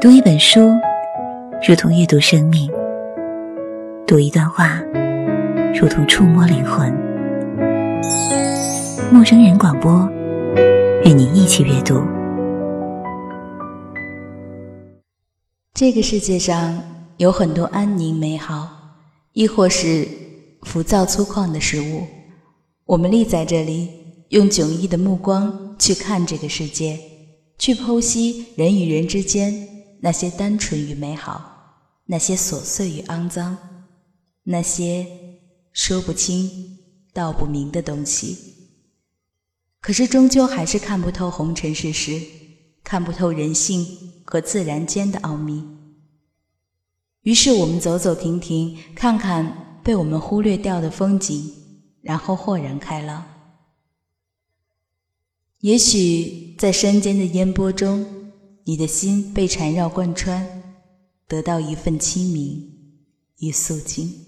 读一本书，如同阅读生命；读一段话，如同触摸灵魂。陌生人广播，与你一起阅读。这个世界上有很多安宁美好，亦或是浮躁粗犷的事物。我们立在这里，用迥异的目光去看这个世界，去剖析人与人之间。那些单纯与美好，那些琐碎与肮脏，那些说不清道不明的东西，可是终究还是看不透红尘世事，看不透人性和自然间的奥秘。于是我们走走停停，看看被我们忽略掉的风景，然后豁然开朗。也许在山间的烟波中。你的心被缠绕贯穿，得到一份清明与肃静。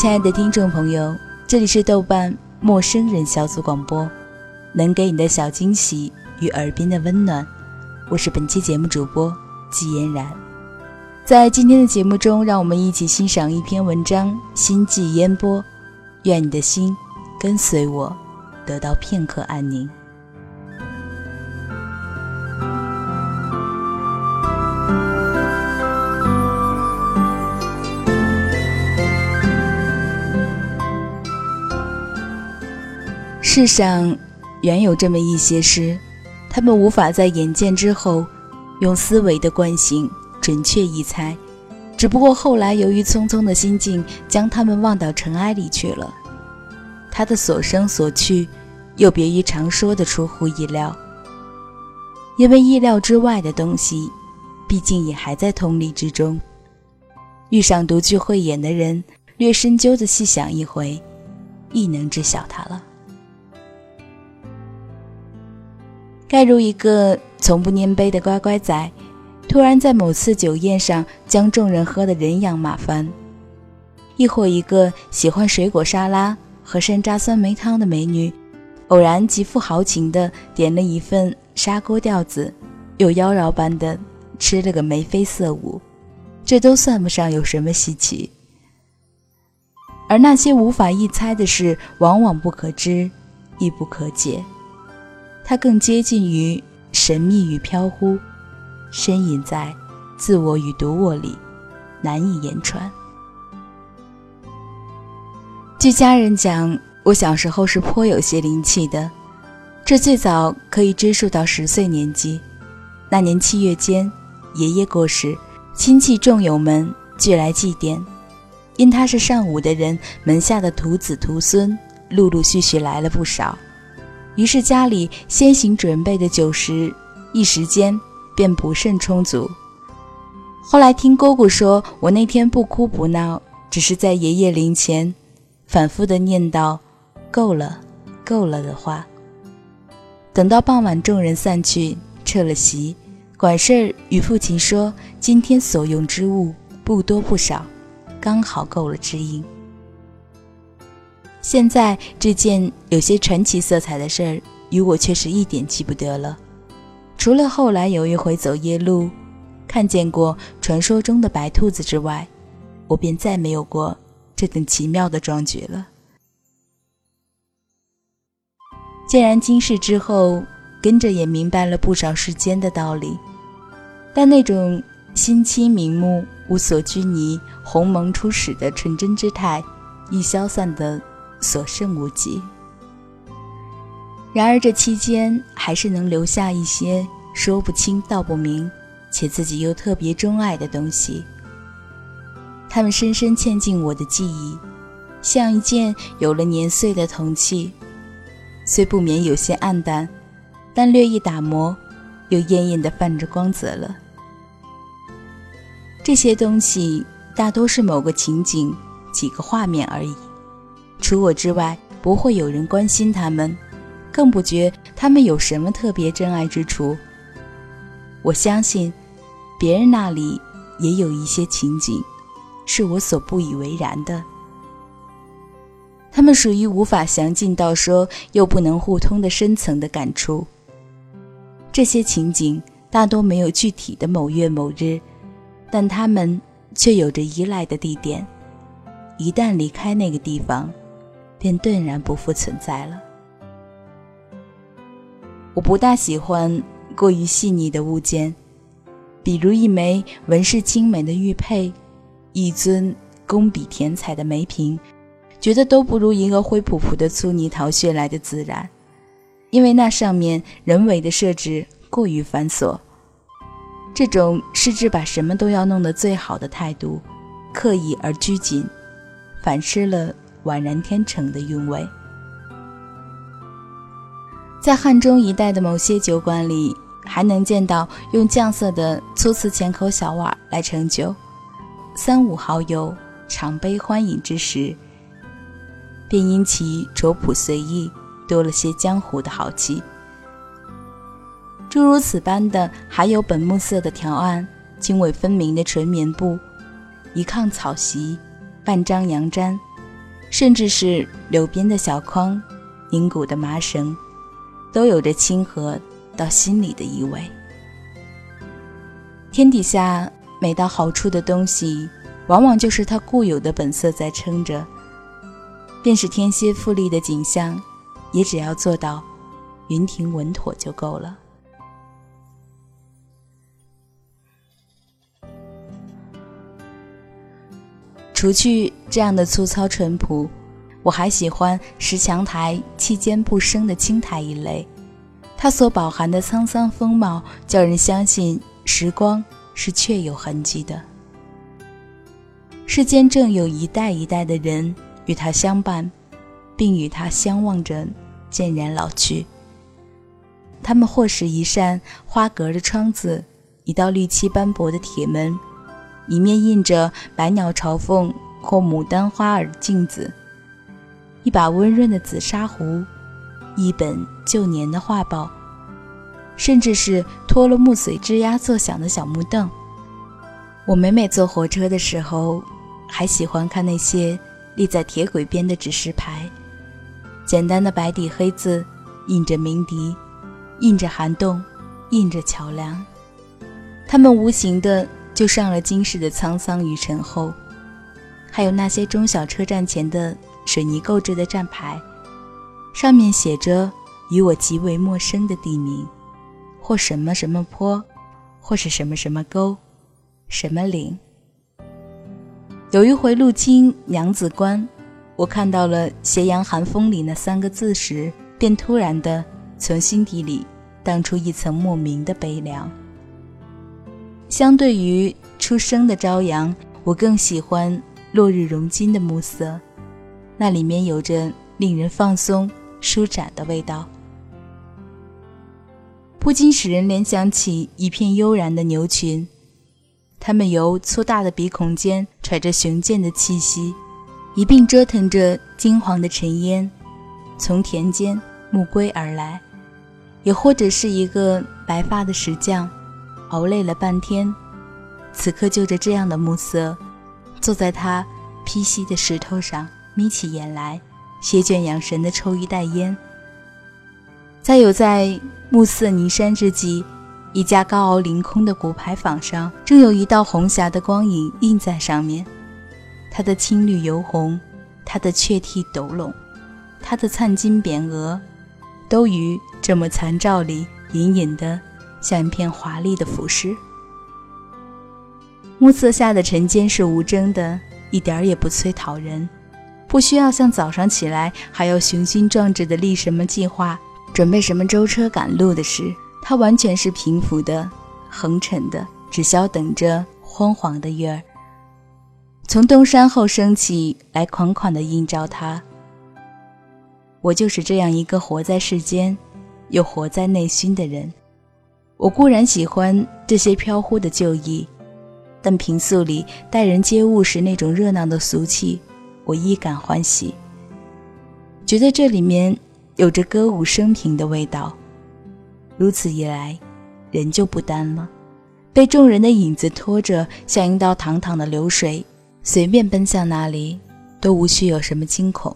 亲爱的听众朋友，这里是豆瓣陌生人小组广播，能给你的小惊喜与耳边的温暖，我是本期节目主播季嫣然。在今天的节目中，让我们一起欣赏一篇文章《心悸烟波》，愿你的心跟随我，得到片刻安宁。世上原有这么一些事，他们无法在眼见之后用思维的惯性准确一猜，只不过后来由于匆匆的心境，将他们忘到尘埃里去了。他的所生所去，又别于常说的出乎意料，因为意料之外的东西，毕竟也还在通力之中。遇上独具慧眼的人，略深究的细想一回，亦能知晓他了。盖如一个从不拈杯的乖乖仔，突然在某次酒宴上将众人喝得人仰马翻；亦或一个喜欢水果沙拉和山楂酸梅汤的美女，偶然极富豪情地点了一份砂锅吊子，又妖娆般的吃了个眉飞色舞，这都算不上有什么稀奇。而那些无法一猜的事，往往不可知，亦不可解。它更接近于神秘与飘忽，深隐在自我与独我里，难以言传。据家人讲，我小时候是颇有些灵气的，这最早可以追溯到十岁年纪。那年七月间，爷爷过世，亲戚众友们聚来祭奠。因他是善武的人，门下的徒子徒孙陆陆续续来了不少。于是家里先行准备的酒食，一时间便不甚充足。后来听姑姑说，我那天不哭不闹，只是在爷爷灵前反复的念叨“够了，够了”的话。等到傍晚，众人散去，撤了席，管事儿与父亲说：“今天所用之物不多不少，刚好够了知音。”现在这件有些传奇色彩的事儿，与我却是一点记不得了。除了后来有一回走夜路，看见过传说中的白兔子之外，我便再没有过这等奇妙的壮举了。既然今世之后，跟着也明白了不少世间的道理，但那种心清明目、无所拘泥、鸿蒙初始的纯真之态，已消散的。所剩无几。然而这期间还是能留下一些说不清道不明，且自己又特别钟爱的东西。它们深深嵌进我的记忆，像一件有了年岁的铜器，虽不免有些暗淡，但略一打磨，又艳艳的泛着光泽了。这些东西大多是某个情景、几个画面而已，除我之外，不会有人关心他们，更不觉他们有什么特别珍爱之处。我相信，别人那里也有一些情景，是我所不以为然的。他们属于无法详尽到说又不能互通的深层的感触。这些情景大多没有具体的某月某日，但他们却有着依赖的地点。一旦离开那个地方，便顿然不复存在了。我不大喜欢过于细腻的物件，比如一枚纹饰精美的玉佩，一尊工笔填彩的梅瓶。觉得都不如一个灰扑扑的粗泥陶屑来的自然，因为那上面人为的设置过于繁琐。这种试至把什么都要弄得最好的态度，刻意而拘谨，反失了宛然天成的韵味。在汉中一带的某些酒馆里，还能见到用酱色的粗瓷浅口小碗来盛酒，三五好友长杯欢饮之时。便因其拙朴随意，多了些江湖的豪气。诸如此般的，还有本木色的条案、经纬分明的纯棉布、一炕草席、半张羊毡，甚至是柳边的小筐、凝骨的麻绳，都有着亲和到心里的意味。天底下每到好处的东西，往往就是它固有的本色在撑着。便是天蝎富丽的景象，也只要做到云亭稳妥就够了。除去这样的粗糙淳朴，我还喜欢石墙台气间不生的青苔一类，它所饱含的沧桑风貌，叫人相信时光是确有痕迹的。世间正有一代一代的人。与他相伴，并与他相望着渐然老去。他们或是一扇花格的窗子，一道绿漆斑驳的铁门，一面印着百鸟朝凤或牡丹花儿的镜子，一把温润的紫砂壶，一本旧年的画报，甚至是脱了木髓吱呀作响的小木凳。我每每坐火车的时候，还喜欢看那些。立在铁轨边的指示牌，简单的白底黑字，印着鸣笛，印着寒冬，印着桥梁。他们无形的就上了今世的沧桑与沉厚。还有那些中小车站前的水泥构制的站牌，上面写着与我极为陌生的地名，或什么什么坡，或是什么什么沟，什么岭。有一回路经娘子关，我看到了“斜阳寒风里”那三个字时，便突然的从心底里荡出一层莫名的悲凉。相对于初升的朝阳，我更喜欢落日融金的暮色，那里面有着令人放松、舒展的味道，不禁使人联想起一片悠然的牛群。它们由粗大的鼻孔间揣着雄健的气息，一并折腾着金黄的尘烟，从田间暮归而来；也或者是一个白发的石匠，熬累了半天，此刻就着这样的暮色，坐在他披膝的石头上，眯起眼来，歇倦养神地抽一袋烟。再有在暮色泥山之际。一家高傲凌空的古牌坊上，正有一道红霞的光影映在上面。它的青绿油红，它的雀替斗拢，它的灿金匾额，都于这么残照里隐隐的像一片华丽的浮尸。暮色下的晨间是无争的，一点儿也不催讨人，不需要像早上起来还要雄心壮志的立什么计划，准备什么舟车赶路的事。它完全是平伏的、横沉的，只消等着昏黄的月儿从东山后升起来，款款地映照它。我就是这样一个活在世间，又活在内心的人。我固然喜欢这些飘忽的旧意，但平素里待人接物时那种热闹的俗气，我亦感欢喜。觉得这里面有着歌舞升平的味道。如此一来，人就不单了，被众人的影子拖着，像一道堂堂的流水，随便奔向哪里，都无需有什么惊恐。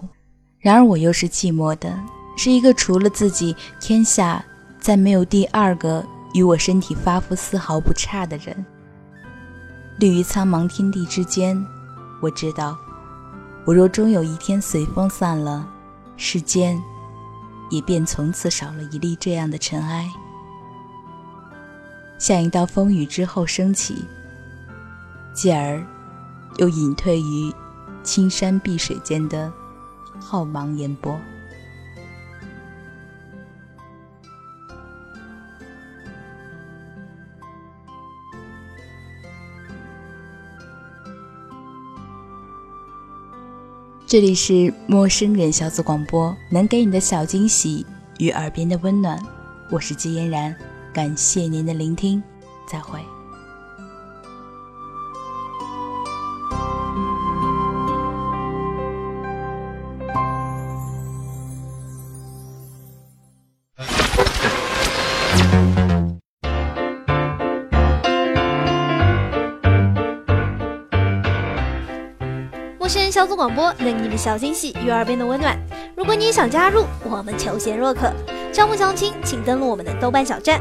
然而我又是寂寞的，是一个除了自己，天下再没有第二个。与我身体发肤丝毫不差的人，立于苍茫天地之间。我知道，我若终有一天随风散了，世间也便从此少了一粒这样的尘埃，像一道风雨之后升起，继而又隐退于青山碧水间的浩茫烟波。这里是陌生人小组广播，能给你的小惊喜与耳边的温暖。我是季嫣然，感谢您的聆听，再会。广播能给你的小惊喜与耳边的温暖。如果你也想加入，我们求贤若渴。招募相亲，请登录我们的豆瓣小站。